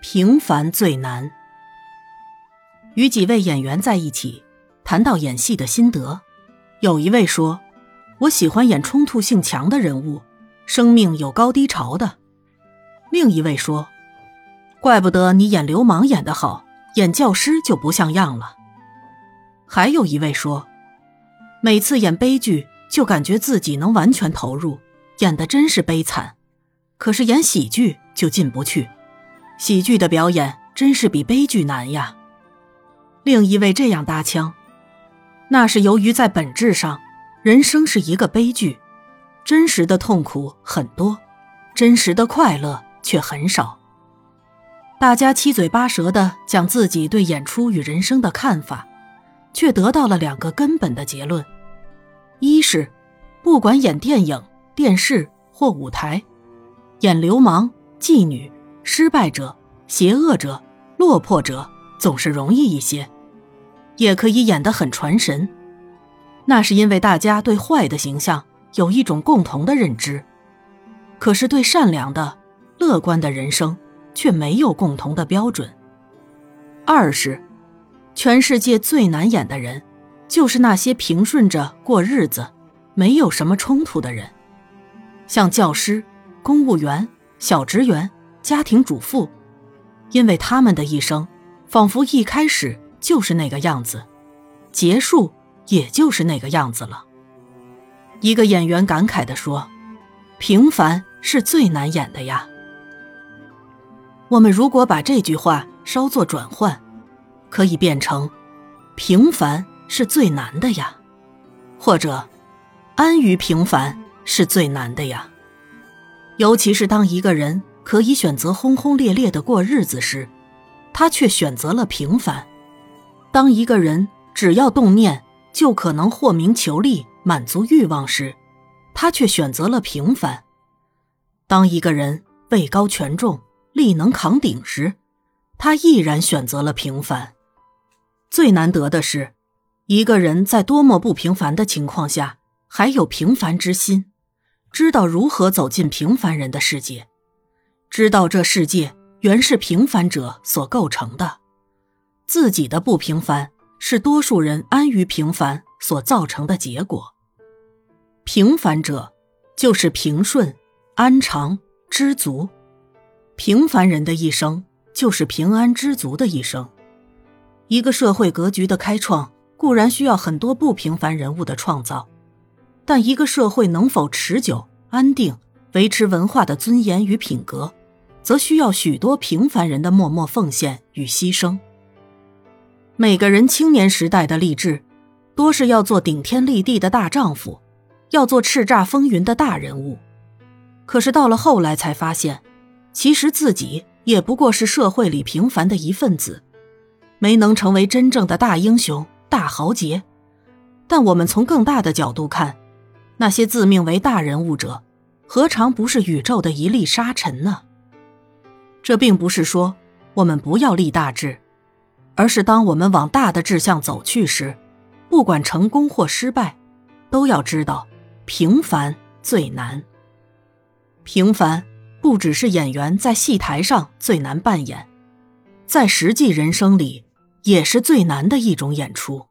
平凡最难。与几位演员在一起，谈到演戏的心得，有一位说：“我喜欢演冲突性强的人物，生命有高低潮的。”另一位说：“怪不得你演流氓演得好，演教师就不像样了。”还有一位说：“每次演悲剧，就感觉自己能完全投入，演的真是悲惨；可是演喜剧就进不去。”喜剧的表演真是比悲剧难呀。另一位这样搭腔：“那是由于在本质上，人生是一个悲剧，真实的痛苦很多，真实的快乐却很少。”大家七嘴八舌的讲自己对演出与人生的看法，却得到了两个根本的结论：一是，不管演电影、电视或舞台，演流氓、妓女。失败者、邪恶者、落魄者总是容易一些，也可以演得很传神。那是因为大家对坏的形象有一种共同的认知，可是对善良的、乐观的人生却没有共同的标准。二是，全世界最难演的人，就是那些平顺着过日子、没有什么冲突的人，像教师、公务员、小职员。家庭主妇，因为他们的一生，仿佛一开始就是那个样子，结束也就是那个样子了。一个演员感慨地说：“平凡是最难演的呀。”我们如果把这句话稍作转换，可以变成：“平凡是最难的呀。”或者：“安于平凡是最难的呀。”尤其是当一个人。可以选择轰轰烈烈的过日子时，他却选择了平凡。当一个人只要动念就可能获名求利、满足欲望时，他却选择了平凡。当一个人位高权重、力能扛鼎时，他毅然选择了平凡。最难得的是，一个人在多么不平凡的情况下，还有平凡之心，知道如何走进平凡人的世界。知道这世界原是平凡者所构成的，自己的不平凡是多数人安于平凡所造成的结果。平凡者就是平顺、安常、知足。平凡人的一生就是平安知足的一生。一个社会格局的开创固然需要很多不平凡人物的创造，但一个社会能否持久、安定、维持文化的尊严与品格？则需要许多平凡人的默默奉献与牺牲。每个人青年时代的励志，多是要做顶天立地的大丈夫，要做叱咤风云的大人物。可是到了后来才发现，其实自己也不过是社会里平凡的一份子，没能成为真正的大英雄、大豪杰。但我们从更大的角度看，那些自命为大人物者，何尝不是宇宙的一粒沙尘呢？这并不是说我们不要立大志，而是当我们往大的志向走去时，不管成功或失败，都要知道平凡最难。平凡不只是演员在戏台上最难扮演，在实际人生里也是最难的一种演出。